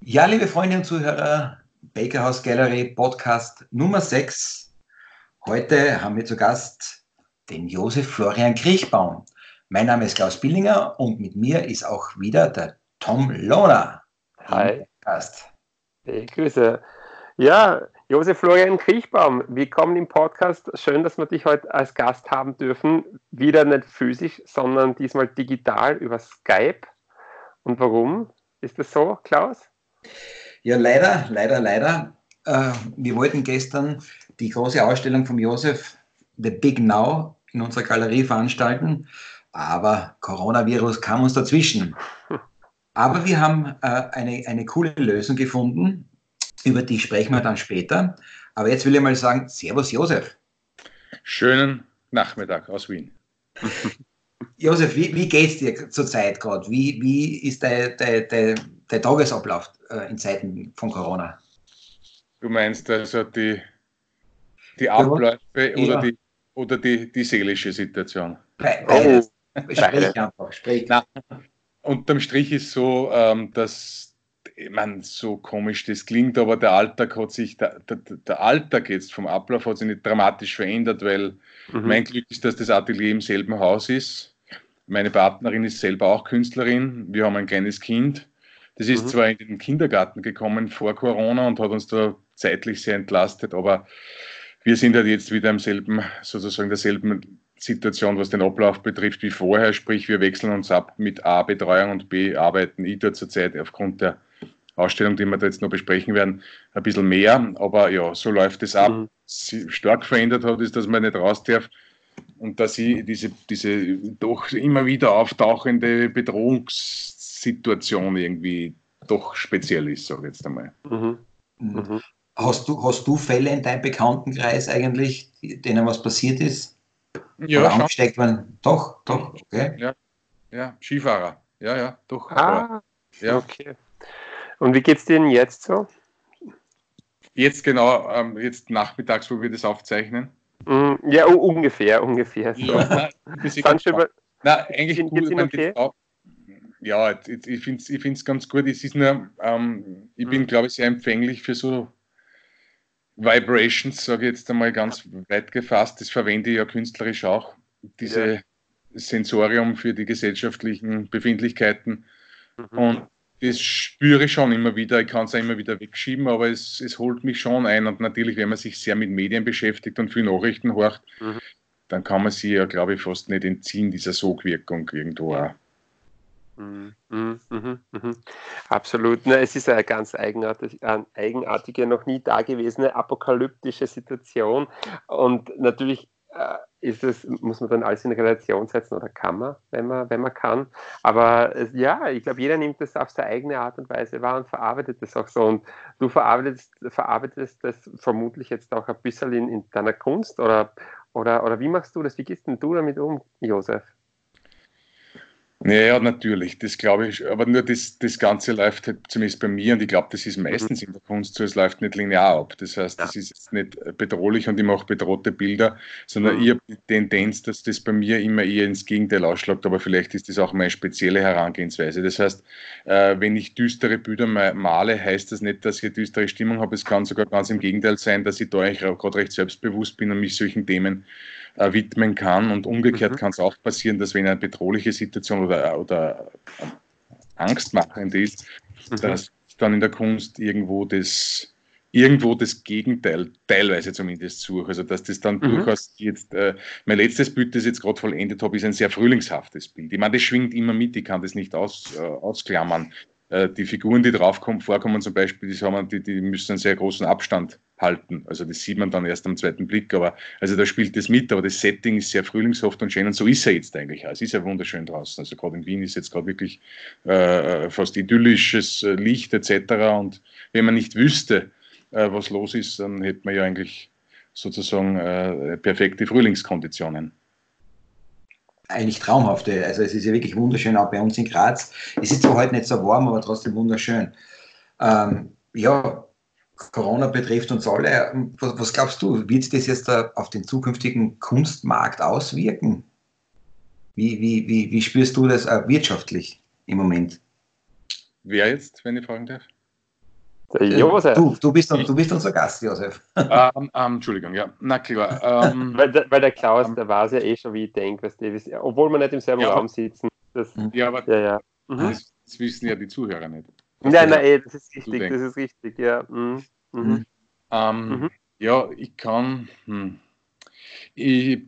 Ja, liebe Freunde und Zuhörer, Bakerhouse Gallery Podcast Nummer 6. Heute haben wir zu Gast den Josef Florian Kriechbaum. Mein Name ist Klaus Billinger und mit mir ist auch wieder der Tom Lohner. Hi. Gast. Ich grüße. Ja, Josef Florian Kriechbaum, willkommen im Podcast. Schön, dass wir dich heute als Gast haben dürfen. Wieder nicht physisch, sondern diesmal digital über Skype. Und warum ist das so, Klaus? Ja, leider, leider, leider. Äh, wir wollten gestern die große Ausstellung von Josef, The Big Now, in unserer Galerie veranstalten, aber Coronavirus kam uns dazwischen. Aber wir haben äh, eine, eine coole Lösung gefunden, über die sprechen wir dann später. Aber jetzt will ich mal sagen, Servus Josef. Schönen Nachmittag aus Wien. Josef, wie, wie geht es dir zurzeit gerade? Wie, wie ist dein, dein, dein, der Tagesablauf äh, in Zeiten von Corona? Du meinst also die, die Abläufe ja. oder, die, oder die, die seelische Situation? Beides. Oh. Sprich einfach, sprich. Na, unterm Strich ist so, ähm, dass ich meine, so komisch das klingt, aber der Alltag hat sich, der, der, der Alltag jetzt vom Ablauf hat sich nicht dramatisch verändert, weil mhm. mein Glück ist, dass das Atelier im selben Haus ist. Meine Partnerin ist selber auch Künstlerin. Wir haben ein kleines Kind. Das ist mhm. zwar in den Kindergarten gekommen vor Corona und hat uns da zeitlich sehr entlastet, aber wir sind halt jetzt wieder im selben, sozusagen derselben Situation, was den Ablauf betrifft, wie vorher. Sprich, wir wechseln uns ab mit A, Betreuung und B, arbeiten ich dort zurzeit aufgrund der Ausstellung, die wir da jetzt noch besprechen werden, ein bisschen mehr. Aber ja, so läuft es ab. Mhm. Stark verändert hat, ist, dass man nicht raus darf und dass ich diese, diese doch immer wieder auftauchende Bedrohungs- Situation irgendwie doch speziell ist, sage ich jetzt einmal. Mhm. mhm. Mhm. Hast, du, hast du Fälle in deinem Bekanntenkreis eigentlich, denen was passiert ist? Ja, Oder angesteckt werden? Doch, doch, okay. Ja, ja, Skifahrer. Ja, ja, doch. Ah, ja. okay. Und wie geht es dir denn jetzt so? Jetzt genau, ähm, jetzt nachmittags, wo wir das aufzeichnen. Mm, ja, ungefähr, ungefähr. So. Ja, na, eigentlich gut, okay? ja, ich finde es ich ganz gut. Es ist nur, ähm, ich bin, mhm. glaube ich, sehr empfänglich für so Vibrations, sage ich jetzt einmal ganz weit gefasst. Das verwende ich ja künstlerisch auch. Diese ja. Sensorium für die gesellschaftlichen Befindlichkeiten. Mhm. Und das spüre ich schon immer wieder. Ich kann es auch immer wieder wegschieben, aber es, es holt mich schon ein. Und natürlich, wenn man sich sehr mit Medien beschäftigt und viel Nachrichten horcht, mhm. dann kann man sie ja, glaube ich, fast nicht entziehen, dieser Sogwirkung irgendwo auch. Mhm, mhm, mhm, mhm. Absolut. Na, es ist eine ganz eigenartige, eine eigenartige, noch nie dagewesene apokalyptische Situation. Und natürlich äh, ist es, muss man dann alles in Relation setzen oder kann man, wenn man, wenn man kann. Aber äh, ja, ich glaube, jeder nimmt das auf seine eigene Art und Weise wahr und verarbeitet das auch so. Und du verarbeitest, verarbeitest das vermutlich jetzt auch ein bisschen in, in deiner Kunst oder, oder, oder wie machst du das? Wie gehst denn du damit um, Josef? Ja, natürlich, das glaube ich. Aber nur das, das Ganze läuft halt zumindest bei mir und ich glaube, das ist meistens in der Kunst so, es läuft nicht linear ab. Das heißt, das ist jetzt nicht bedrohlich und ich mache bedrohte Bilder, sondern mhm. ich habe die Tendenz, dass das bei mir immer eher ins Gegenteil ausschlägt, aber vielleicht ist das auch meine spezielle Herangehensweise. Das heißt, äh, wenn ich düstere Bilder male, heißt das nicht, dass ich eine düstere Stimmung habe. Es kann sogar ganz im Gegenteil sein, dass ich da eigentlich gerade recht selbstbewusst bin und mich solchen Themen äh, widmen kann. Und umgekehrt mhm. kann es auch passieren, dass wenn eine bedrohliche Situation oder, oder angstmachend ist, mhm. dass dann in der Kunst irgendwo das irgendwo das Gegenteil, teilweise zumindest suche. Also dass das dann mhm. durchaus jetzt, äh, mein letztes Bild, das ich jetzt gerade vollendet habe, ist ein sehr frühlingshaftes Bild. Ich meine, das schwingt immer mit, ich kann das nicht aus, äh, ausklammern. Äh, die Figuren, die drauf kommen, vorkommen zum Beispiel, die, haben, die, die müssen einen sehr großen Abstand halten. Also das sieht man dann erst am zweiten Blick, aber also da spielt das mit, aber das Setting ist sehr frühlingshaft und schön und so ist er jetzt eigentlich. Es ist ja wunderschön draußen. Also gerade in Wien ist jetzt gerade wirklich äh, fast idyllisches äh, Licht etc. Und wenn man nicht wüsste, äh, was los ist, dann hätte man ja eigentlich sozusagen äh, perfekte Frühlingskonditionen eigentlich traumhafte. Also es ist ja wirklich wunderschön, auch bei uns in Graz. Es ist zwar heute nicht so warm, aber trotzdem wunderschön. Ähm, ja, Corona betrifft uns alle. Was, was glaubst du, wird das jetzt auf den zukünftigen Kunstmarkt auswirken? Wie, wie, wie, wie spürst du das äh, wirtschaftlich im Moment? Wer jetzt, wenn ich fragen darf? Der Josef. Du, du, bist, du bist unser Gast, Josef. Ähm, ähm, Entschuldigung, ja, na klar. Ähm, weil, der, weil, der, Klaus, ähm, der weiß ja eh schon, wie ich denke, obwohl wir nicht im selben ja, Raum sitzen. Das, ja, aber ja, ja. Mhm. Das, das, wissen ja die Zuhörer nicht. Nein, nein, ey, das ist richtig, das ist richtig, ja. Mhm. Mhm. mhm. Ähm, mhm. Ja, ich kann. Hm. Ich,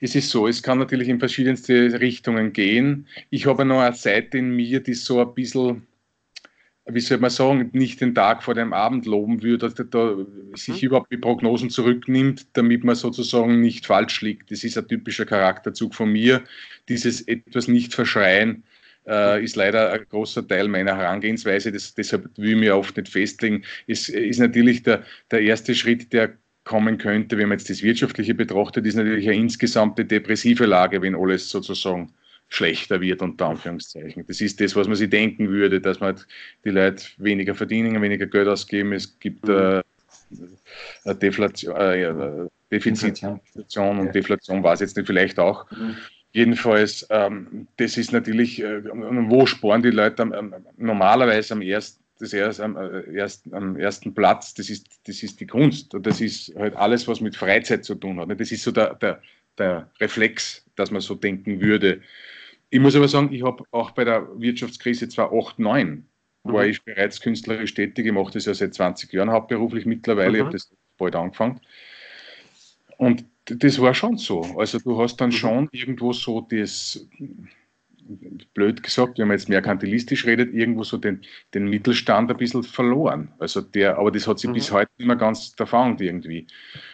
es ist so, es kann natürlich in verschiedenste Richtungen gehen. Ich habe noch eine Seite in mir, die so ein bisschen wie soll man sagen, nicht den Tag vor dem Abend loben würde, dass da sich mhm. überhaupt die Prognosen zurücknimmt, damit man sozusagen nicht falsch liegt. Das ist ein typischer Charakterzug von mir. Dieses etwas nicht verschreien äh, ist leider ein großer Teil meiner Herangehensweise. Das, deshalb will ich mir oft nicht festlegen. Es ist natürlich der, der erste Schritt, der kommen könnte, wenn man jetzt das Wirtschaftliche betrachtet, ist natürlich eine insgesamte depressive Lage, wenn alles sozusagen schlechter wird, unter Anführungszeichen. Das ist das, was man sich denken würde, dass man die Leute weniger verdienen, weniger Geld ausgeben. Es gibt mhm. äh, Deflation, äh, Defizit, Inflation und. Deflation war es jetzt nicht vielleicht auch. Mhm. Jedenfalls, ähm, das ist natürlich, äh, wo sparen die Leute am, normalerweise am ersten das erst, am, äh, erst, am ersten Platz, das ist, das ist die Kunst. Und das ist halt alles, was mit Freizeit zu tun hat. Das ist so der, der, der Reflex, dass man so denken würde. Ich muss aber sagen, ich habe auch bei der Wirtschaftskrise 2008, 2009 mhm. war ich bereits künstlerisch tätig. Ich mache das ja seit 20 Jahren hauptberuflich mittlerweile. Mhm. Ich habe das bald angefangen. Und das war schon so. Also du hast dann mhm. schon irgendwo so das blöd gesagt, wenn man jetzt merkantilistisch redet, irgendwo so den, den Mittelstand ein bisschen verloren. Also der, aber das hat sich mhm. bis heute nicht mehr ganz erfahren irgendwie.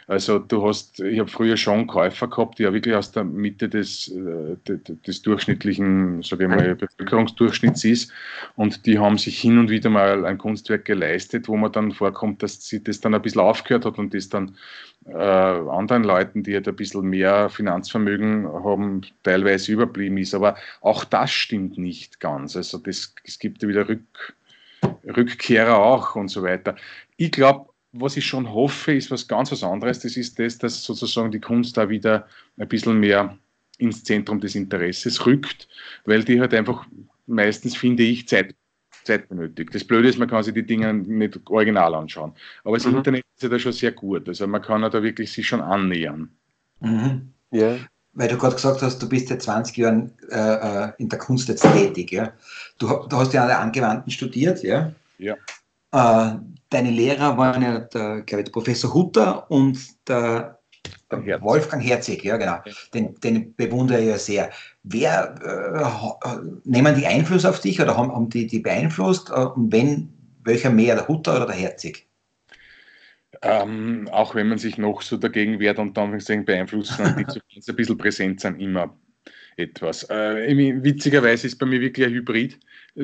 Also du hast, ich habe früher schon Käufer gehabt, die ja wirklich aus der Mitte des, äh, des durchschnittlichen, sage ich mal, Bevölkerungsdurchschnitts ist und die haben sich hin und wieder mal ein Kunstwerk geleistet, wo man dann vorkommt, dass sie das dann ein bisschen aufgehört hat und das dann äh, anderen Leuten, die halt ein bisschen mehr Finanzvermögen haben, teilweise überblieben ist. Aber auch das stimmt nicht ganz. Also das, es gibt ja wieder Rück, Rückkehrer auch und so weiter. Ich glaube, was ich schon hoffe, ist was ganz was anderes. Das ist das, dass sozusagen die Kunst da wieder ein bisschen mehr ins Zentrum des Interesses rückt, weil die halt einfach meistens, finde ich, Zeit Zeit benötigt. Das Blöde ist, man kann sich die Dinge nicht original anschauen. Aber das mhm. Internet ist ja da schon sehr gut. Also man kann ja da wirklich sich schon annähern. Mhm. Ja. Weil du gerade gesagt hast, du bist seit 20 Jahren äh, äh, in der Kunst jetzt tätig. Ja? Du, du hast ja an der Angewandten studiert, ja? Ja. Äh, deine Lehrer waren ja der, ich, der Professor Hutter und der. Wolfgang Herzig, ja genau. Den, den bewundere ich ja sehr. Wer äh, nehmen die Einfluss auf dich oder haben, haben die, die beeinflusst? Äh, und wenn, welcher mehr, der Hutter oder der Herzig? Ähm, auch wenn man sich noch so dagegen wehrt und dann beeinflussen, die zumindest ein bisschen präsent sind, immer etwas. Äh, witzigerweise ist bei mir wirklich ein Hybrid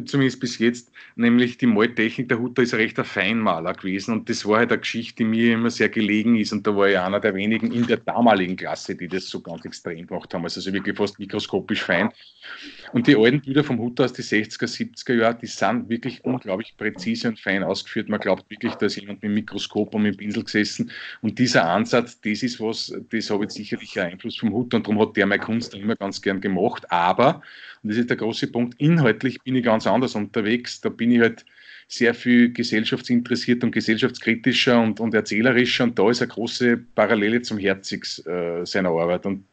zumindest bis jetzt, nämlich die Maltechnik. Der Hutter ist ein rechter Feinmaler gewesen und das war halt eine Geschichte, die mir immer sehr gelegen ist und da war ich einer der wenigen in der damaligen Klasse, die das so ganz extrem gemacht haben, also wirklich fast mikroskopisch fein. Und die alten Bilder vom Hutter aus den 60er, 70er Jahren, die sind wirklich unglaublich präzise und fein ausgeführt. Man glaubt wirklich, da ist jemand mit dem Mikroskop und mit dem Pinsel gesessen und dieser Ansatz, das ist was, das habe ich sicherlich einen Einfluss vom Hutter und darum hat der meine Kunst immer ganz gern gemacht, aber und das ist der große Punkt. Inhaltlich bin ich ganz anders unterwegs. Da bin ich halt sehr viel gesellschaftsinteressiert und gesellschaftskritischer und, und erzählerischer. Und da ist eine große Parallele zum Herzigs äh, seiner Arbeit. Und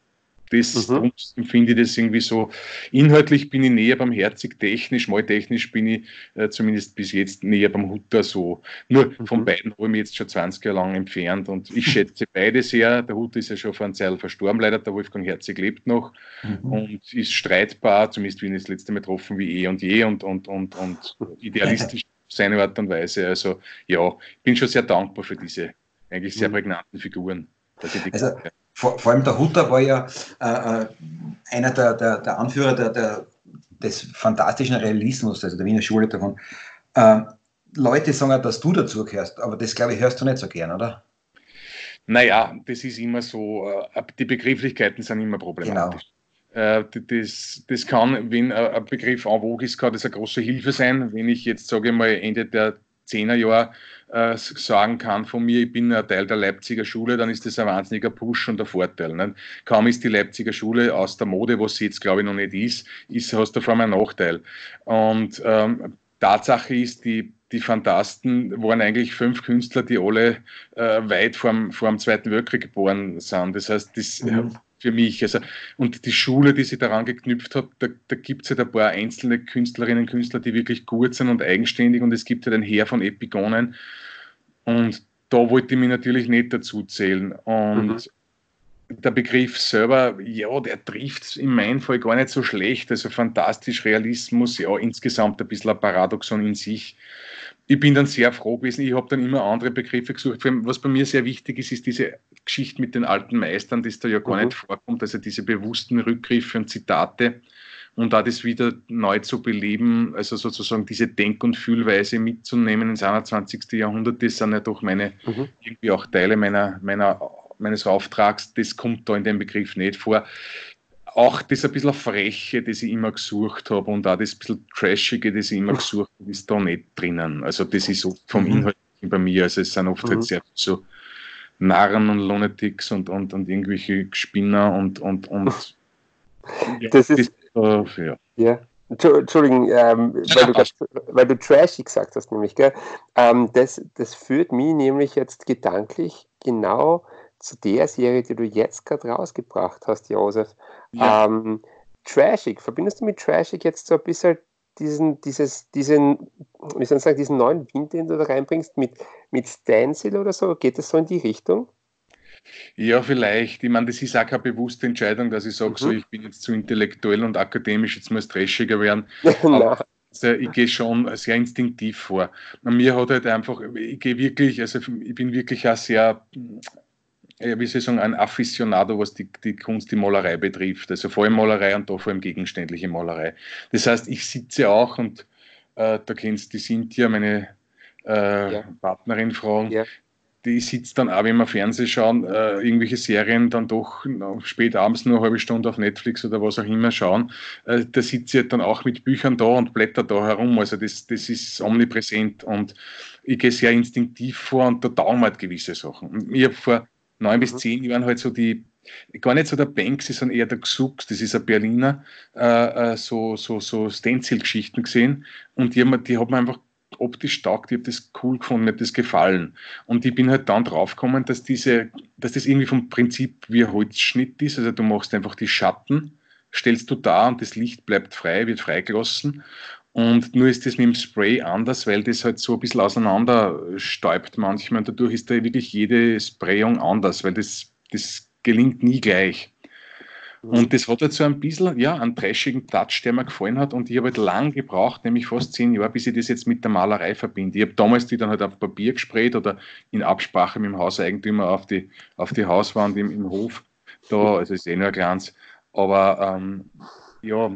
das mhm. empfinde ich das irgendwie so. Inhaltlich bin ich näher beim Herzig, technisch, mal technisch bin ich äh, zumindest bis jetzt näher beim Hutter so. Nur mhm. von beiden habe ich mich jetzt schon 20 Jahre lang entfernt und ich schätze beide sehr. Der Hutter ist ja schon vor einer Zeit verstorben, leider. Der Wolfgang Herzig lebt noch mhm. und ist streitbar, zumindest wie ihn das letzte Mal getroffen, wie eh und je und, und, und, und idealistisch auf seine Art und Weise. Also ja, ich bin schon sehr dankbar für diese eigentlich sehr mhm. prägnanten Figuren. Dass ich die also, vor, vor allem der Hutter war ja äh, äh, einer der, der, der Anführer der, der, des fantastischen Realismus, also der Wiener Schule davon. Äh, Leute sagen dass du dazu gehörst, aber das glaube ich hörst du nicht so gern, oder? Naja, das ist immer so, äh, die Begrifflichkeiten sind immer problematisch. Genau. Äh, das, das kann, wenn ein Begriff en vogue ist, kann das eine große Hilfe sein. Wenn ich jetzt, sage ich mal, Ende der 10er Jahre äh, sagen kann von mir, ich bin ein Teil der Leipziger Schule, dann ist das ein wahnsinniger Push und ein Vorteil. Ne? Kaum ist die Leipziger Schule aus der Mode, was sie jetzt glaube ich noch nicht ist, ist hast du vor allem einen Nachteil. Und ähm, Tatsache ist, die, die Fantasten waren eigentlich fünf Künstler, die alle äh, weit vor dem Zweiten Weltkrieg geboren sind. Das heißt, das mhm. Für mich, also, und die Schule, die sie daran geknüpft hat, da, da gibt es halt ein paar einzelne Künstlerinnen und Künstler, die wirklich gut sind und eigenständig und es gibt halt ein Heer von Epigonen. Und da wollte ich mich natürlich nicht dazu zählen. Und mhm der Begriff selber, ja, der trifft in meinem Fall gar nicht so schlecht. Also fantastisch, Realismus, ja, insgesamt ein bisschen ein Paradoxon in sich. Ich bin dann sehr froh gewesen. Ich habe dann immer andere Begriffe gesucht. Was bei mir sehr wichtig ist, ist diese Geschichte mit den alten Meistern, das da ja gar mhm. nicht vorkommt. Also diese bewussten Rückgriffe und Zitate und da das wieder neu zu beleben, also sozusagen diese Denk- und Fühlweise mitzunehmen ins 21. Jahrhundert, das sind ja doch meine, mhm. irgendwie auch Teile meiner, meiner meines Auftrags, das kommt da in dem Begriff nicht vor. Auch das ein bisschen Freche, das ich immer gesucht habe und auch das ein bisschen Trashige, das ich immer gesucht habe, ist da nicht drinnen. Also das ist oft vom mhm. Inhalt bei mir. Also es sind oft halt mhm. halt sehr so Narren und Lunatics und, und, und irgendwelche Spinner und, und, und ja, das ist, das, äh, ja. ja. Entschuldigung, ähm, weil, du grad, weil, du trashy gesagt hast, nämlich, gell? Ähm, das, das führt mich nämlich jetzt gedanklich genau zu der Serie, die du jetzt gerade rausgebracht hast, Josef. Ja. Ähm, Trashig, verbindest du mit Trashig jetzt so ein bisschen diesen, dieses, diesen, wie soll ich sagen, diesen neuen Wind, den du da reinbringst, mit, mit Stencil oder so? Geht das so in die Richtung? Ja, vielleicht. Ich meine, das ist auch keine bewusste Entscheidung, dass ich sage, mhm. so, ich bin jetzt zu intellektuell und akademisch, jetzt muss trashiger werden. also ich gehe schon sehr instinktiv vor. Und mir hat halt einfach, ich gehe wirklich, also ich bin wirklich auch sehr wie soll ich sagen, ein Afficionado, was die, die Kunst, die Malerei betrifft. Also vor allem Malerei und da vor allem gegenständliche Malerei. Das heißt, ich sitze auch und äh, da kennst du die Cynthia, meine äh, ja. Partnerin, fragen, ja. die sitzt dann auch, wenn wir Fernsehen schauen, äh, irgendwelche Serien dann doch spät abends nur eine halbe Stunde auf Netflix oder was auch immer schauen. Äh, da sitzt sie halt dann auch mit Büchern da und blättert da herum. Also das, das ist omnipräsent und ich gehe sehr instinktiv vor und da dauern halt gewisse Sachen. Ich habe vor neun bis mhm. zehn Jahren halt so die, gar nicht so der Banksy, sondern eher der Xux, das ist ein Berliner, äh, äh so, so, so Stencil-Geschichten gesehen und die, haben, die hat man einfach optisch taugt, ich habe das cool gefunden, mir hat das gefallen. Und ich bin halt dann draufgekommen, dass diese, dass das irgendwie vom Prinzip wie ein Holzschnitt ist, also du machst einfach die Schatten, stellst du da und das Licht bleibt frei, wird freigelassen und nur ist das mit dem Spray anders, weil das halt so ein bisschen auseinander stäubt manchmal. Und dadurch ist da wirklich jede Sprayung anders, weil das, das gelingt nie gleich. Und das hat halt so ein bisschen, ja, einen trashigen Touch, der mir gefallen hat. Und ich habe halt lang gebraucht, nämlich fast zehn Jahre, bis ich das jetzt mit der Malerei verbinde. Ich habe damals die dann halt auf Papier gesprayt oder in Absprache mit dem Hauseigentümer auf die, auf die Hauswand im, im Hof. Da, also ist eh nur ein Glanz. Aber ähm, ja,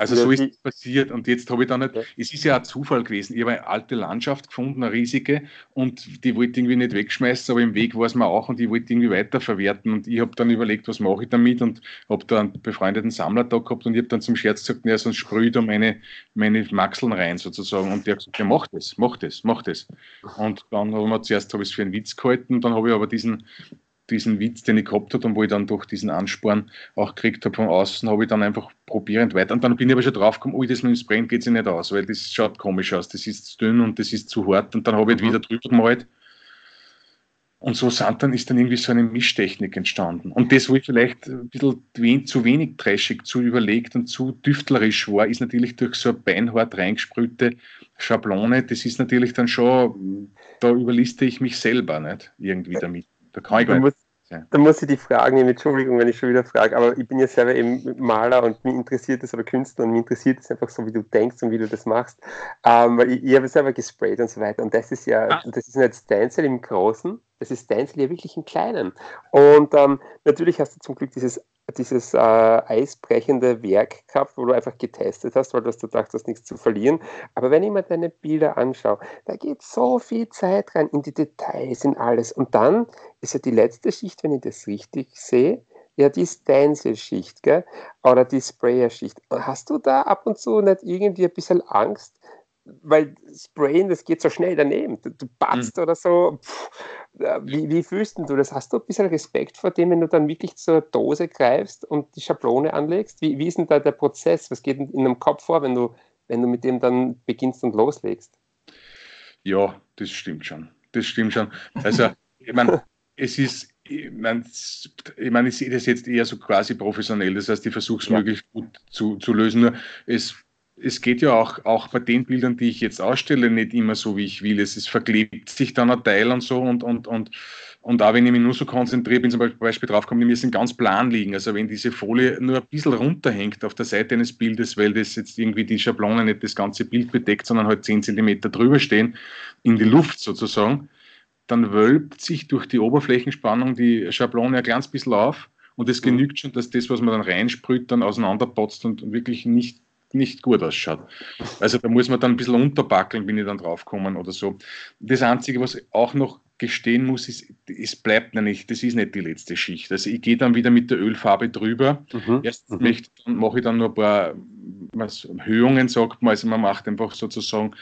also so ist es passiert und jetzt habe ich dann nicht, ja. es ist ja ein Zufall gewesen, ich habe eine alte Landschaft gefunden, eine riesige und die wollte ich irgendwie nicht wegschmeißen, aber im Weg war es mir auch und ich wollte irgendwie weiterverwerten und ich habe dann überlegt, was mache ich damit und habe da einen befreundeten Sammler da gehabt und ich habe dann zum Scherz gesagt, naja, sonst sprühe da meine, meine Maxeln rein sozusagen und der hat gesagt, ja mach das, mach das, mach das. Und dann habe ich zuerst habe ich es für einen Witz gehalten, dann habe ich aber diesen diesen Witz, den ich gehabt habe und wo ich dann durch diesen Ansporn auch gekriegt habe von außen, habe ich dann einfach probierend weiter. Und dann bin ich aber schon drauf gekommen, ui, das mit dem Sprayen geht sich nicht aus, weil das schaut komisch aus, das ist zu dünn und das ist zu hart. Und dann habe ich mhm. wieder drüber gemalt. Und so sind dann, ist dann irgendwie so eine Mischtechnik entstanden. Und das, wo ich vielleicht ein bisschen zu wenig trashig, zu überlegt und zu düftlerisch war, ist natürlich durch so eine beinhart reingesprühte Schablone, das ist natürlich dann schon, da überliste ich mich selber nicht irgendwie damit. Da kann ich gar nicht. Da muss ich die fragen, Entschuldigung, wenn ich schon wieder frage, aber ich bin ja selber eben Maler und mich interessiert es oder Künstler und mich interessiert es einfach so, wie du denkst und wie du das machst. Ähm, weil ich, ich habe selber gesprayt und so weiter und das ist ja, ah. das ist nicht Stencil im Großen, das ist Stencil ja wirklich im Kleinen. Und ähm, natürlich hast du zum Glück dieses dieses äh, eisbrechende Werk gehabt, wo du einfach getestet hast, weil du hast gedacht hast, nichts zu verlieren. Aber wenn ich mir deine Bilder anschaue, da geht so viel Zeit rein in die Details, in alles. Und dann ist ja die letzte Schicht, wenn ich das richtig sehe, ja die Stencil-Schicht, Oder die Sprayer-Schicht. Hast du da ab und zu nicht irgendwie ein bisschen Angst, weil Sprayen, das geht so schnell daneben. Du, du batzt mhm. oder so. Pff, wie, wie fühlst du das? Hast du ein bisschen Respekt vor dem, wenn du dann wirklich zur Dose greifst und die Schablone anlegst? Wie, wie ist denn da der Prozess? Was geht in deinem Kopf vor, wenn du, wenn du mit dem dann beginnst und loslegst. Ja, das stimmt schon. Das stimmt schon. Also, ich meine, es ist, ich meine, ich, mein, ich sehe das jetzt eher so quasi professionell. Das heißt, ich versuche es ja. möglichst gut zu, zu lösen. Nur es, es geht ja auch, auch bei den Bildern, die ich jetzt ausstelle, nicht immer so, wie ich will. Es ist, verklebt sich dann ein Teil und so und, und, und und auch wenn ich mich nur so konzentriere, bin zum Beispiel drauf gekommen, die müssen ganz plan liegen. Also wenn diese Folie nur ein bisschen runterhängt auf der Seite eines Bildes, weil das jetzt irgendwie die Schablone nicht das ganze Bild bedeckt, sondern halt 10 cm drüber stehen, in die Luft sozusagen, dann wölbt sich durch die Oberflächenspannung die Schablone ein kleines bisschen auf und es mhm. genügt schon, dass das, was man dann reinsprüht, dann auseinanderpotzt und wirklich nicht nicht gut ausschaut. Also da muss man dann ein bisschen unterbackeln, bin ich dann draufgekommen oder so. Das Einzige, was auch noch gestehen muss, ist, es bleibt nämlich, das ist nicht die letzte Schicht. Also ich gehe dann wieder mit der Ölfarbe drüber. Mhm. Erst mhm. mache ich dann nur ein paar was, Höhungen, sagt man. Also man macht einfach sozusagen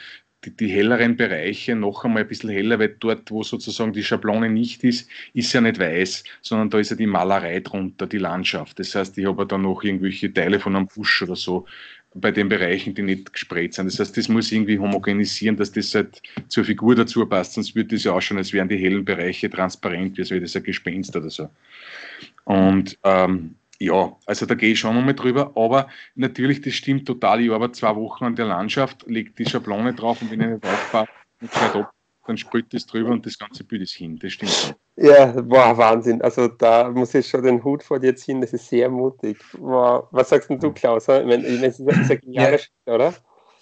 die, die, helleren Bereiche noch einmal ein bisschen heller, weil dort, wo sozusagen die Schablone nicht ist, ist ja nicht weiß, sondern da ist ja die Malerei drunter, die Landschaft. Das heißt, ich habe da noch irgendwelche Teile von einem Busch oder so bei den Bereichen, die nicht gesprayt sind. Das heißt, das muss irgendwie homogenisieren, dass das halt zur Figur dazu passt, sonst würde das ja ausschauen, als wären die hellen Bereiche transparent, wie als wäre das ein Gespenst oder so. Und ähm, ja, also da gehe ich schon nochmal drüber, aber natürlich, das stimmt total. Ich arbeite zwei Wochen an der Landschaft, lege die Schablone drauf und ich nicht aufbaue, dann sprüht das drüber und das ganze Bild ist hin. Das stimmt. Ja, wow, Wahnsinn. Also da muss ich schon den Hut vor dir ziehen, das ist sehr mutig. Wow. Was sagst denn du, Klaus? Ich meine, das ist ein genialer ja. Schritt, oder?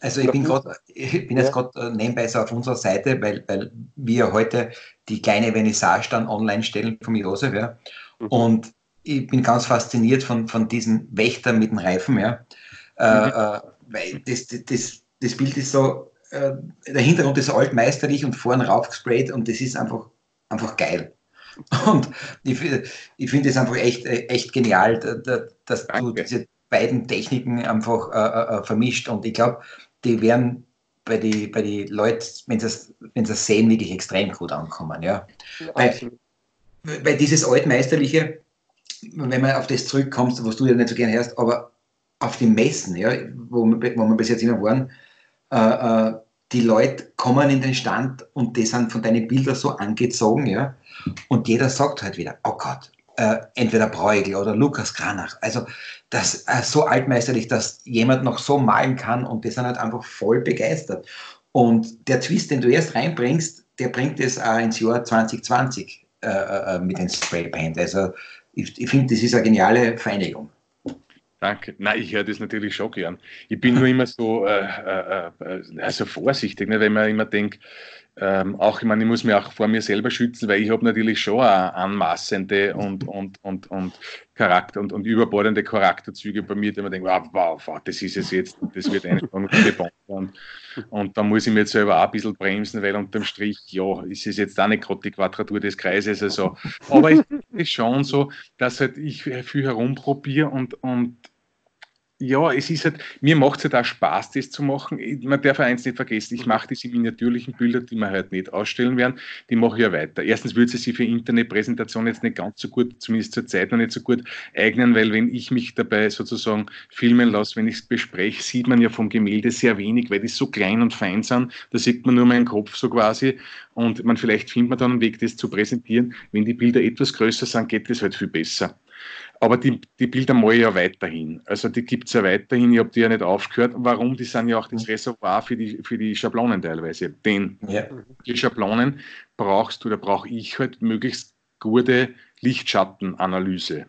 Also ich bin, grad, ich bin jetzt gerade äh, nebenbei so auf unserer Seite, weil, weil wir heute die kleine Vernissage dann online stellen vom Josef, ja. Mhm. Und ich bin ganz fasziniert von, von diesen Wächtern mit den Reifen, ja. Äh, mhm. Äh, weil das, das, das Bild ist so, äh, der Hintergrund ist altmeisterlich und vorne raufgesprayt und das ist einfach, einfach geil. Und ich, ich finde es einfach echt, echt genial, dass Danke. du diese beiden Techniken einfach äh, äh, vermischt. Und ich glaube, die werden bei den bei die Leuten, wenn sie es wenn sehen, wirklich extrem gut ankommen. Ja? ja weil, weil dieses altmeisterliche, wenn man auf das zurückkommt, was du ja nicht so gerne hörst, aber auf die Messen, ja, wo, wo wir bis jetzt immer waren, äh, äh, die Leute kommen in den Stand und die sind von deinen Bildern so angezogen, ja. Und jeder sagt halt wieder, oh Gott, äh, entweder Bruegel oder Lukas Kranach. Also das äh, so altmeisterlich, dass jemand noch so malen kann und die sind halt einfach voll begeistert. Und der Twist, den du erst reinbringst, der bringt es auch ins Jahr 2020 äh, äh, mit dem Spraypaint. Also ich, ich finde, das ist eine geniale Vereinigung. Danke. Nein, ich höre das natürlich schon gern. Ich bin nur immer so äh, äh, also vorsichtig, ne, weil man immer denkt, ähm, auch, ich meine, ich muss mich auch vor mir selber schützen, weil ich habe natürlich schon anmaßende und, und, und, und Charakter und, und überbordende Charakterzüge bei mir, die man denkt, wow, wow, wow, das ist es jetzt, das wird eine. Und, und da muss ich mir jetzt selber auch ein bisschen bremsen, weil unterm Strich, ja, ist es jetzt auch nicht gerade die Quadratur des Kreises. Also. Aber es ist schon so, dass halt ich viel herumprobiere und, und ja, es ist halt, mir macht es halt auch Spaß, das zu machen. Man darf eins nicht vergessen, ich mache diese miniatürlichen Bilder, die wir halt nicht ausstellen werden, die mache ich ja weiter. Erstens würde sie sich für Internetpräsentation jetzt nicht ganz so gut, zumindest zur Zeit noch nicht so gut eignen, weil wenn ich mich dabei sozusagen filmen lasse, wenn ich es bespreche, sieht man ja vom Gemälde sehr wenig, weil die so klein und fein sind, da sieht man nur meinen Kopf so quasi und man vielleicht findet man dann einen Weg, das zu präsentieren. Wenn die Bilder etwas größer sind, geht das halt viel besser. Aber die, die Bilder male ich ja weiterhin. Also die gibt es ja weiterhin. Ich habe die ja nicht aufgehört. Warum? Die sind ja auch das Reservoir für die, für die Schablonen teilweise. Denn ja. die Schablonen brauchst du, da brauche ich halt möglichst gute Lichtschattenanalyse.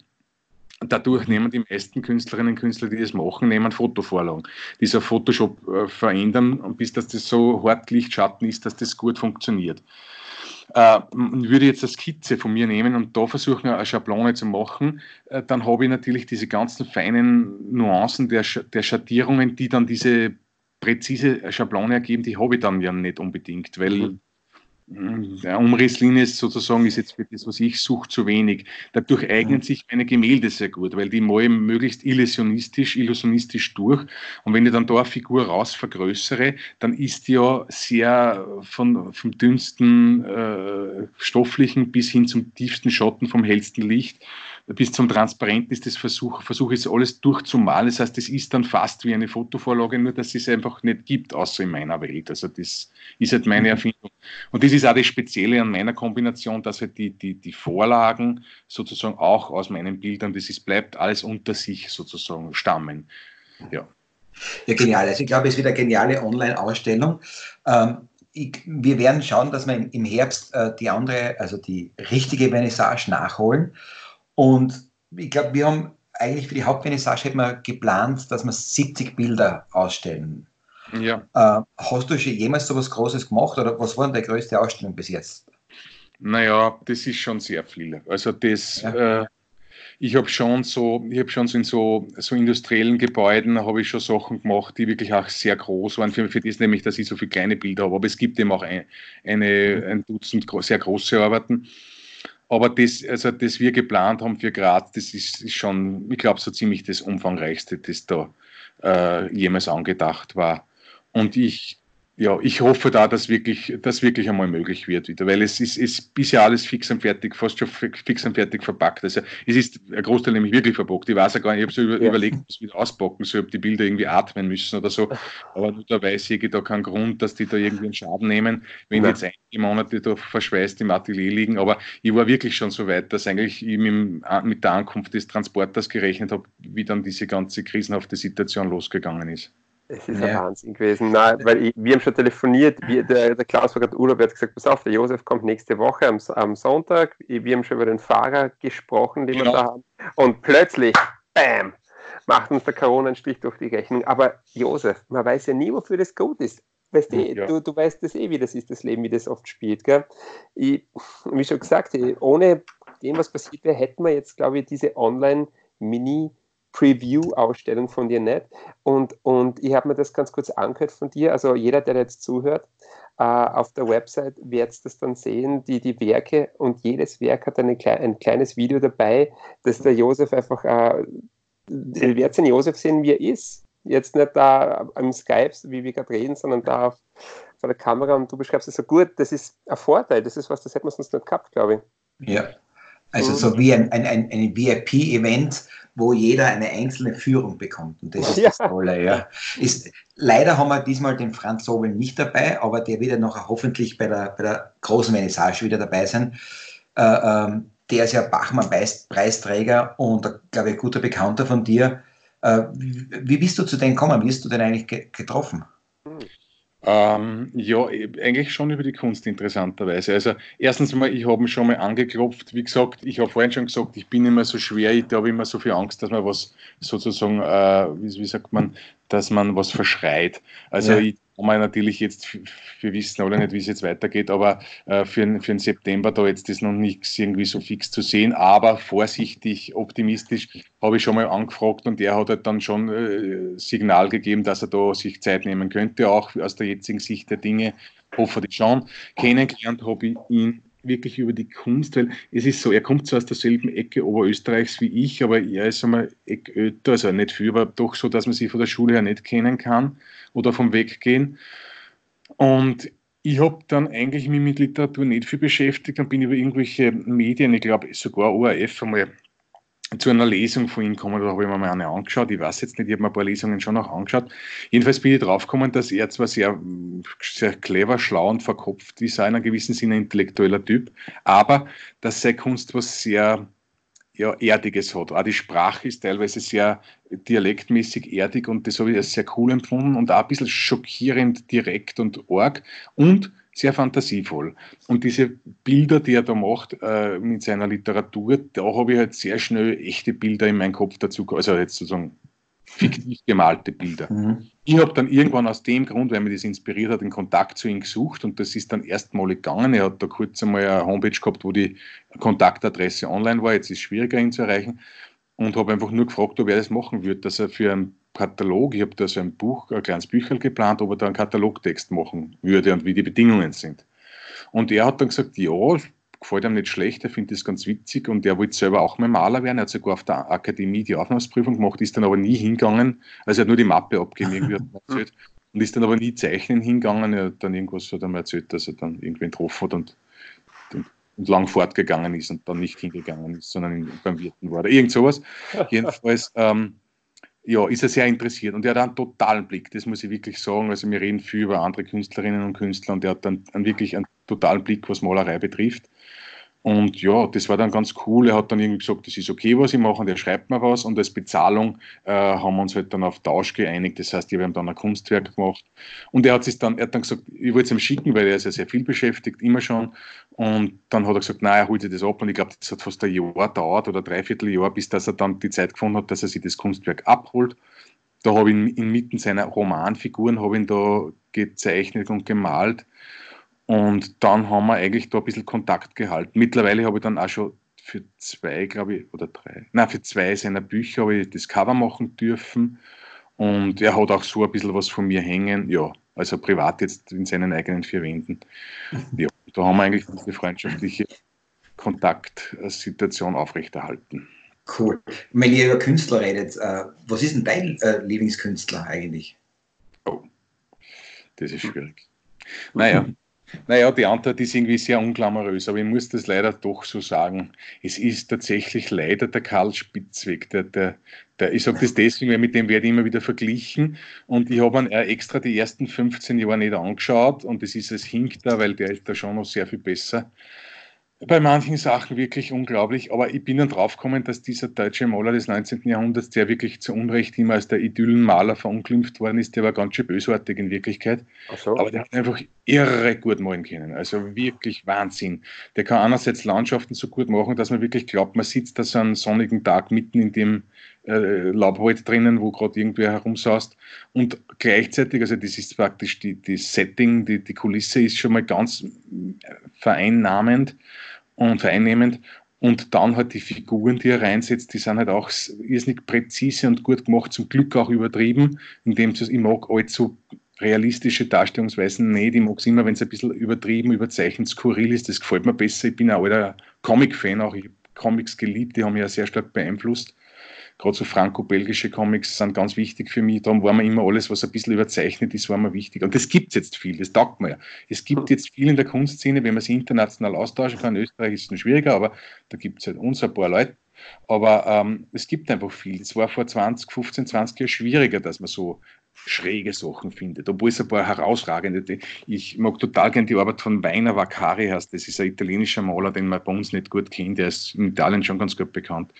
Dadurch nehmen die meisten Künstlerinnen und Künstler, die das machen, nehmen Fotovorlagen. Dieser Photoshop äh, verändern, bis dass das so hart Lichtschatten ist, dass das gut funktioniert äh, würde jetzt eine Skizze von mir nehmen und da versuchen, eine Schablone zu machen, äh, dann habe ich natürlich diese ganzen feinen Nuancen der, der Schattierungen, die dann diese präzise Schablone ergeben, die habe ich dann ja nicht unbedingt, weil mhm. Der Umrisslinie ist sozusagen ist jetzt für das, was ich suche, zu wenig. Dadurch eignen sich meine Gemälde sehr gut, weil die male möglichst illusionistisch, illusionistisch durch. Und wenn ich dann da eine Figur raus vergrößere, dann ist die ja sehr von, vom dünnsten äh, stofflichen bis hin zum tiefsten Schatten, vom hellsten Licht bis zum Transparenten ist das Versuch, versuche ich alles durchzumalen. Das heißt, das ist dann fast wie eine Fotovorlage, nur dass es einfach nicht gibt, außer in meiner Welt. Also das ist halt meine mhm. Erfindung. Und das ist auch das Spezielle an meiner Kombination, dass halt die, die, die Vorlagen sozusagen auch aus meinen Bildern, das ist, bleibt alles unter sich sozusagen stammen. Ja. Ja, genial. Also ich glaube, es wird eine geniale Online-Ausstellung. Ähm, ich, wir werden schauen, dass wir im, im Herbst äh, die andere, also die richtige Vernissage nachholen. Und ich glaube, wir haben eigentlich für die Hauptvernissage hätten wir geplant, dass wir 70 Bilder ausstellen. Ja. Äh, hast du schon jemals so was Großes gemacht oder was war denn die größte Ausstellung bis jetzt? Naja, das ist schon sehr viel. Also das, ja. äh, ich habe schon so, ich habe schon so in so, so industriellen Gebäuden habe ich schon Sachen gemacht, die wirklich auch sehr groß waren. Für, für das nämlich, dass ich so viele kleine Bilder habe. Aber es gibt eben auch ein, eine, ein Dutzend sehr große Arbeiten. Aber das, also das wir geplant haben für Graz, das ist, ist schon, ich glaube, so ziemlich das umfangreichste, das da äh, jemals angedacht war. Und ich, ja, ich hoffe da, dass wirklich, das wirklich einmal möglich wird wieder, weil es ist, ist bisher alles fix und fertig, fast schon fix und fertig verpackt. Also es ist ein Großteil nämlich wirklich verpackt. Ich weiß ja gar nicht, ich habe so über, ja. überlegt, was wieder auspacken soll, ob die Bilder irgendwie atmen müssen oder so. Aber nur da weiß ich da keinen Grund, dass die da irgendwie einen Schaden nehmen, wenn ja. jetzt einige Monate da verschweißt im Atelier liegen. Aber ich war wirklich schon so weit, dass eigentlich ich mit, mit der Ankunft des Transporters gerechnet habe, wie dann diese ganze krisenhafte Situation losgegangen ist. Es ist ja. ein Wahnsinn gewesen. Nein, weil ich, wir haben schon telefoniert, wir, der, der, Klaus war gerade Urlaub, er hat gesagt, pass auf, der Josef kommt nächste Woche am, am Sonntag. Wir haben schon über den Fahrer gesprochen, den genau. wir da haben. Und plötzlich, bam, macht uns der Corona einen Strich durch die Rechnung. Aber Josef, man weiß ja nie, wofür das gut ist. Weißt du, ja. du, du weißt das eh, wie das ist, das Leben, wie das oft spielt. Gell? Ich, wie schon gesagt, ohne dem, was passiert wäre, hätten wir jetzt, glaube ich, diese Online-Mini- Preview-Ausstellung von dir nicht. Und, und ich habe mir das ganz kurz angehört von dir. Also jeder, der jetzt zuhört, äh, auf der Website wird das dann sehen, die, die Werke und jedes Werk hat eine, ein kleines Video dabei, dass der Josef einfach, äh, ihr werdet den Josef sehen, wie er ist. Jetzt nicht da am Skype, wie wir gerade reden, sondern da auf, vor der Kamera und du beschreibst es so gut. Das ist ein Vorteil, das ist was, das hätten wir sonst nicht gehabt, glaube ich. Ja, also so wie ein, ein, ein, ein VIP-Event, wo jeder eine einzelne Führung bekommt. Und das ist ja. das Tolle. Ja. Ist, leider haben wir diesmal den Franz Sobel nicht dabei, aber der wird ja noch hoffentlich bei der, bei der großen Vernissage wieder dabei sein. Äh, ähm, der ist ja Bachmann-Preisträger und, glaube ich, ein guter Bekannter von dir. Äh, wie, wie, bist du zu denen gekommen? Wie bist du denn eigentlich ge getroffen? Hm. Ähm, ja, eigentlich schon über die Kunst interessanterweise. Also erstens mal, ich habe mich schon mal angeklopft. Wie gesagt, ich habe vorhin schon gesagt, ich bin immer so schwer, ich habe immer so viel Angst, dass man was sozusagen, äh, wie, wie, sagt man, dass man was verschreit. Also ja. ich kann man natürlich jetzt, wir wissen alle nicht, wie es jetzt weitergeht, aber äh, für, für den September da jetzt ist noch nichts irgendwie so fix zu sehen, aber vorsichtig, optimistisch habe ich schon mal angefragt und er hat halt dann schon äh, Signal gegeben, dass er da sich Zeit nehmen könnte, auch aus der jetzigen Sicht der Dinge, hoffe ich schon. Kennengelernt habe ich ihn wirklich über die Kunst, weil es ist so, er kommt zwar aus derselben Ecke Oberösterreichs wie ich, aber er ist einmal älter, also nicht viel, aber doch so, dass man sich von der Schule her nicht kennen kann oder vom Weggehen. Und ich habe dann eigentlich mich mit Literatur nicht viel beschäftigt und bin über irgendwelche Medien, ich glaube sogar ORF einmal zu einer Lesung von ihm gekommen, da habe ich mir mal eine angeschaut. Ich weiß jetzt nicht, ich habe mir ein paar Lesungen schon noch angeschaut. Jedenfalls bin ich draufgekommen, dass er zwar sehr, sehr clever, schlau und verkopft ist, in einem gewissen Sinne ein intellektueller Typ, aber dass seine Kunst was sehr ja, Erdiges hat. Auch die Sprache ist teilweise sehr dialektmäßig erdig und das habe ich als sehr cool empfunden und auch ein bisschen schockierend direkt und arg und sehr fantasievoll. Und diese Bilder, die er da macht äh, mit seiner Literatur, da habe ich halt sehr schnell echte Bilder in meinen Kopf dazu, also jetzt sozusagen fiktiv gemalte Bilder. Mhm. Ich habe dann irgendwann aus dem Grund, weil mich das inspiriert hat, den Kontakt zu ihm gesucht und das ist dann erstmalig gegangen. Er hat da kurz einmal eine Homepage gehabt, wo die Kontaktadresse online war. Jetzt ist es schwieriger, ihn zu erreichen. Und habe einfach nur gefragt, ob er das machen würde, dass er für einen Katalog, ich habe da so ein Buch, ein kleines Bücherl geplant, ob er da einen Katalogtext machen würde und wie die Bedingungen sind. Und er hat dann gesagt, ja, gefällt ihm nicht schlecht, er findet das ganz witzig und er wollte selber auch mal Maler werden. Er hat sogar auf der Akademie die Aufnahmsprüfung gemacht, ist dann aber nie hingegangen. Also er hat nur die Mappe abgegeben, er erzählt. Und ist dann aber nie zeichnen hingegangen. Er hat dann irgendwas hat er mir erzählt, dass er dann irgendwen getroffen hat und und lang fortgegangen ist und dann nicht hingegangen ist, sondern beim Wirten war oder irgend sowas. Jedenfalls, ähm, ja, ist er sehr interessiert und er hat einen totalen Blick, das muss ich wirklich sagen. Also wir reden viel über andere Künstlerinnen und Künstler und er hat dann wirklich einen totalen Blick, was Malerei betrifft. Und ja, das war dann ganz cool. Er hat dann irgendwie gesagt, das ist okay, was ich mache, und er schreibt mir was. Und als Bezahlung äh, haben wir uns halt dann auf Tausch geeinigt. Das heißt, wir haben dann ein Kunstwerk gemacht. Und er hat sich dann, er hat dann gesagt, ich wollte es ihm schicken, weil er ist ja sehr viel beschäftigt, immer schon. Und dann hat er gesagt, nein, er holt sich das ab. Und ich glaube, das hat fast ein Jahr gedauert oder dreiviertel Jahr, bis dass er dann die Zeit gefunden hat, dass er sich das Kunstwerk abholt. Da habe ich inmitten seiner Romanfiguren habe ihn da gezeichnet und gemalt. Und dann haben wir eigentlich da ein bisschen Kontakt gehalten. Mittlerweile habe ich dann auch schon für zwei, glaube ich, oder drei, nein, für zwei seiner Bücher habe ich das Cover machen dürfen. Und er hat auch so ein bisschen was von mir hängen, ja, also privat jetzt in seinen eigenen vier Wänden. Ja, da haben wir eigentlich diese freundschaftliche Kontaktsituation aufrechterhalten. Cool. Wenn ihr über Künstler redet, äh, was ist denn dein äh, Lieblingskünstler eigentlich? Oh, das ist schwierig. Naja, naja, die Antwort ist irgendwie sehr unglamourös, aber ich muss das leider doch so sagen. Es ist tatsächlich leider der Karl Spitzweg. Der, der, der, ich sage das deswegen, weil mit dem werde ich immer wieder verglichen. Und ich habe ihn extra die ersten 15 Jahre nicht angeschaut und das ist es hinkt da, weil der ist da schon noch sehr viel besser bei manchen Sachen wirklich unglaublich, aber ich bin dann draufgekommen, dass dieser deutsche Maler des 19. Jahrhunderts, der wirklich zu Unrecht immer als der Idyllenmaler verunglimpft worden ist, der war ganz schön bösartig in Wirklichkeit. So. Aber der hat einfach irre gut malen können. Also wirklich Wahnsinn. Der kann einerseits Landschaften so gut machen, dass man wirklich glaubt, man sitzt da so einen sonnigen Tag mitten in dem äh, Laubwald drinnen, wo gerade irgendwer herumsaust. Und gleichzeitig, also das ist praktisch die, die Setting, die, die Kulisse ist schon mal ganz vereinnahmend und vereinnehmend. Und dann halt die Figuren, die er reinsetzt, die sind halt auch irrsinnig präzise und gut gemacht, zum Glück auch übertrieben, indem sie, ich mag allzu realistische Darstellungsweisen nicht. Ich mag es immer, wenn es ein bisschen übertrieben, überzeichnet, skurril ist. Das gefällt mir besser. Ich bin ein alter Comic-Fan, auch ich habe Comics geliebt, die haben mich ja sehr stark beeinflusst gerade so franco-belgische Comics sind ganz wichtig für mich. Darum war mir immer alles, was ein bisschen überzeichnet ist, war mir wichtig. Und das gibt es jetzt viel, das taugt mir ja. Es gibt hm. jetzt viel in der Kunstszene, wenn man sich international austauschen kann. In Österreich ist es noch schwieriger, aber da gibt es halt uns ein paar Leute. Aber ähm, es gibt einfach viel. Es war vor 20, 15, 20 Jahren schwieriger, dass man so schräge Sachen findet, obwohl es ein paar herausragende. Ich mag total gerne die Arbeit von Weiner Vaccari, heißt das ist ein italienischer Maler, den man bei uns nicht gut kennt, der ist in Italien schon ganz gut bekannt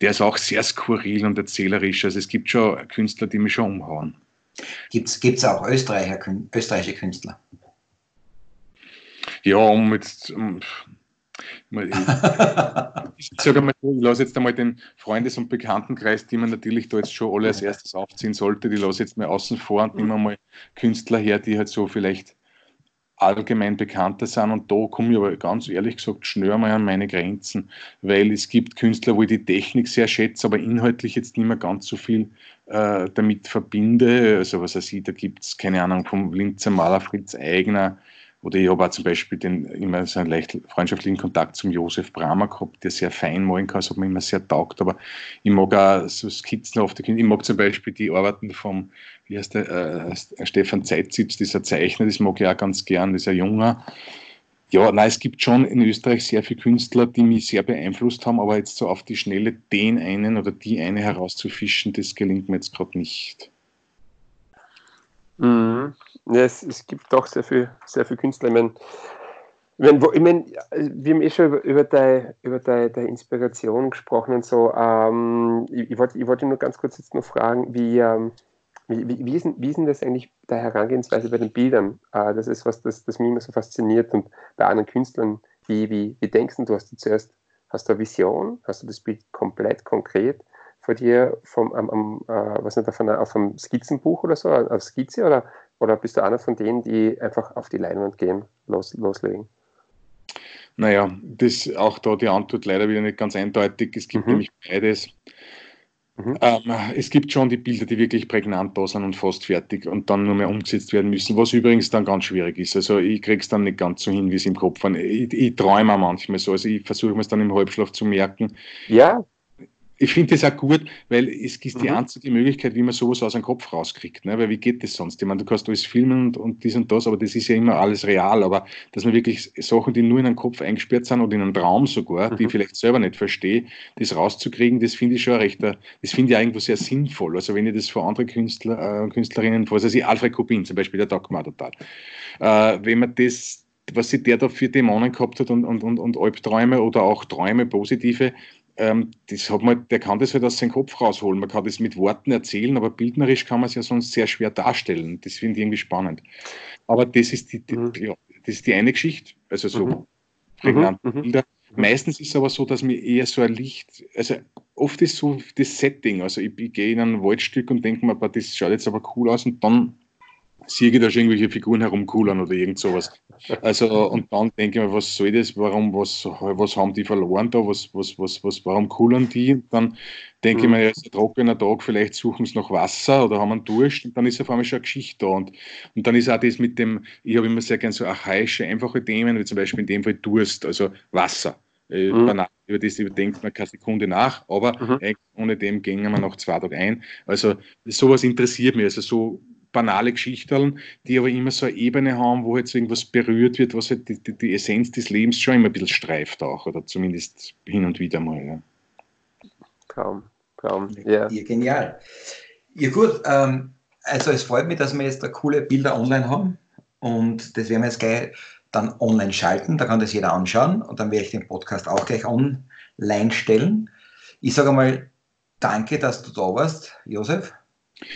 der ist auch sehr skurril und erzählerisch. Also es gibt schon Künstler, die mich schon umhauen. Gibt es auch Österreicher, österreichische Künstler? Ja, um jetzt. Um, ich, sage mal, ich lasse jetzt einmal den Freundes- und Bekanntenkreis, die man natürlich da jetzt schon alle als erstes aufziehen sollte, die lasse jetzt mal außen vor und nehmen mal Künstler her, die halt so vielleicht allgemein bekannter sind. Und da komme ich aber ganz ehrlich gesagt schnell mal an meine Grenzen, weil es gibt Künstler, wo ich die Technik sehr schätze, aber inhaltlich jetzt nicht mehr ganz so viel äh, damit verbinde. Also was weiß ich, da gibt es, keine Ahnung, vom Linzer Maler Fritz Eigner, oder ich habe auch zum Beispiel den, immer so einen leicht freundschaftlichen Kontakt zum Josef Bramer gehabt, der sehr fein malen kann, das hat mir immer sehr taugt. Aber ich mag auch so Skizzen auf Ich mag zum Beispiel die Arbeiten vom, wie heißt der, äh, Stefan Zeitsitz, dieser Zeichner, das mag ich auch ganz gern, ein junger. Ja, nein, es gibt schon in Österreich sehr viele Künstler, die mich sehr beeinflusst haben, aber jetzt so auf die Schnelle den einen oder die eine herauszufischen, das gelingt mir jetzt gerade nicht. Mhm. Ja, es, es gibt doch sehr viel, sehr viel Künstler. Ich meine, ich wo, ich mein, wir haben eh schon über, über deine, über deine, deine Inspiration gesprochen und so. Ähm, ich, ich, wollte, ich wollte nur ganz kurz jetzt noch fragen, wie, ähm, wie, wie, wie, ist, wie ist denn das eigentlich der Herangehensweise bei den Bildern? Äh, das ist was, das, das mich immer so fasziniert und bei anderen Künstlern, wie, wie, wie denkst du, hast du zuerst, hast du eine Vision, hast du das Bild komplett konkret vor dir vom, am, am, äh, was nicht, auf, einer, auf einem Skizzenbuch oder so, auf Skizze oder, oder bist du einer von denen, die einfach auf die Leinwand gehen, los, loslegen? Naja, das auch da die Antwort leider wieder nicht ganz eindeutig. Es gibt mhm. nämlich beides. Mhm. Ähm, es gibt schon die Bilder, die wirklich prägnant da sind und fast fertig und dann nur mehr umgesetzt werden müssen, was übrigens dann ganz schwierig ist. Also ich kriege es dann nicht ganz so hin, wie es im Kopf war. Ich, ich träume manchmal so, also ich versuche mir es dann im Halbschlaf zu merken. Ja. Ich finde das auch gut, weil es ist die mhm. einzige Möglichkeit, wie man sowas aus dem Kopf rauskriegt. Ne? Weil wie geht das sonst? Ich meine, du kannst alles filmen und, und dies und das, aber das ist ja immer alles real. Aber dass man wirklich Sachen, die nur in den Kopf eingesperrt sind oder in einem Traum sogar, mhm. die ich vielleicht selber nicht verstehe, das rauszukriegen, das finde ich schon recht, das finde ich irgendwo sehr sinnvoll. Also wenn ich das vor anderen Künstler, äh, Künstlerinnen, was weiß ich, Alfred Kubin zum Beispiel, der mir total. Äh, wenn man das was sich der da für Dämonen gehabt hat und, und, und, und Albträume oder auch Träume, positive, ähm, das hat man, der kann das halt aus seinem Kopf rausholen. Man kann das mit Worten erzählen, aber bildnerisch kann man es ja sonst sehr schwer darstellen. Das finde ich irgendwie spannend. Aber das ist die, die mhm. ja, das ist die eine Geschichte, also so mhm. prägnante mhm. Bilder. Meistens ist es aber so, dass mir eher so ein Licht, also oft ist so das Setting, also ich, ich gehe in ein Waldstück und denke mir, das schaut jetzt aber cool aus und dann ich da schon irgendwelche Figuren herumkullern oder irgend sowas. Also, und dann denke ich mir, was soll das, warum, was, was haben die verloren da, was, was, was, was, warum kullern die? Und dann denke mhm. ich mir, ja, ist ein trockener Tag, vielleicht suchen sie nach Wasser oder haben einen Durst und dann ist auf einmal schon eine Geschichte da. Und, und dann ist auch das mit dem, ich habe immer sehr gern so archaische, einfache Themen, wie zum Beispiel in dem Fall Durst, also Wasser. Äh, mhm. über das überdenkt man keine Sekunde nach, aber mhm. ohne dem gingen wir nach zwei Tagen ein. Also sowas interessiert mich. Also so banale Geschichten, die aber immer so eine Ebene haben, wo jetzt irgendwas berührt wird, was halt die, die, die, Essenz des Lebens schon immer ein bisschen streift auch, oder zumindest hin und wieder mal. Ja. Kaum, kaum. Ja. ja genial. Ja gut, ähm, also es freut mich, dass wir jetzt da coole Bilder online haben und das werden wir jetzt gleich dann online schalten, da kann das jeder anschauen und dann werde ich den Podcast auch gleich online stellen. Ich sage mal, danke, dass du da warst, Josef,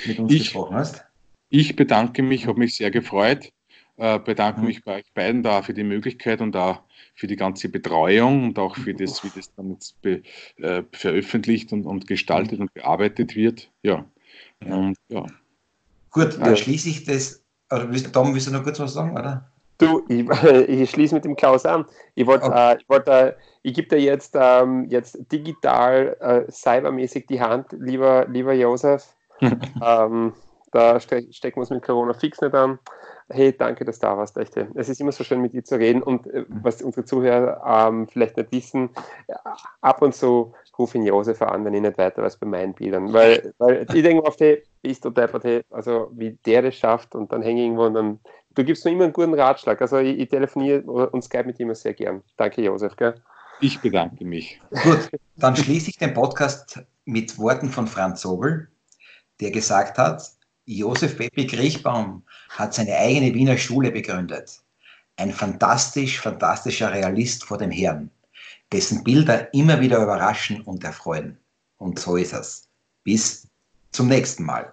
mit uns ich, gesprochen hast. Ich bedanke mich, habe mich sehr gefreut, äh, bedanke mhm. mich bei euch beiden da für die Möglichkeit und auch für die ganze Betreuung und auch für das, wie das dann jetzt be, äh, veröffentlicht und, und, gestaltet und bearbeitet wird. Ja. Und, ja. Gut, dann schließe ich das. Oder willst, Tom, willst du noch kurz was sagen, oder? Du, ich, ich schließe mit dem Klaus an. Ich wollte, okay. äh, ich, wollt, äh, ich gebe dir jetzt, ähm, jetzt digital, äh, cybermäßig die Hand, lieber, lieber Josef. ähm, da ste stecken wir uns mit Corona fix nicht an. Hey, danke, dass du da warst. Echt. Es ist immer so schön, mit dir zu reden. Und äh, was unsere Zuhörer ähm, vielleicht nicht wissen, äh, ab und zu rufe ich Josef an, wenn ich nicht weiter weiß bei meinen Bildern. Weil, weil ich denke auf die, bist du deppert, hey, also wie der das schafft und dann hänge ich irgendwo und dann, du gibst mir immer einen guten Ratschlag. Also ich, ich telefoniere und Skype mit ihm immer sehr gern. Danke, Josef. Gell? Ich bedanke mich. Gut, dann schließe ich den Podcast mit Worten von Franz Sobel, der gesagt hat, Josef Peppi Kriechbaum hat seine eigene Wiener Schule begründet. Ein fantastisch, fantastischer Realist vor dem Herrn, dessen Bilder immer wieder überraschen und erfreuen. Und so ist es. Bis zum nächsten Mal.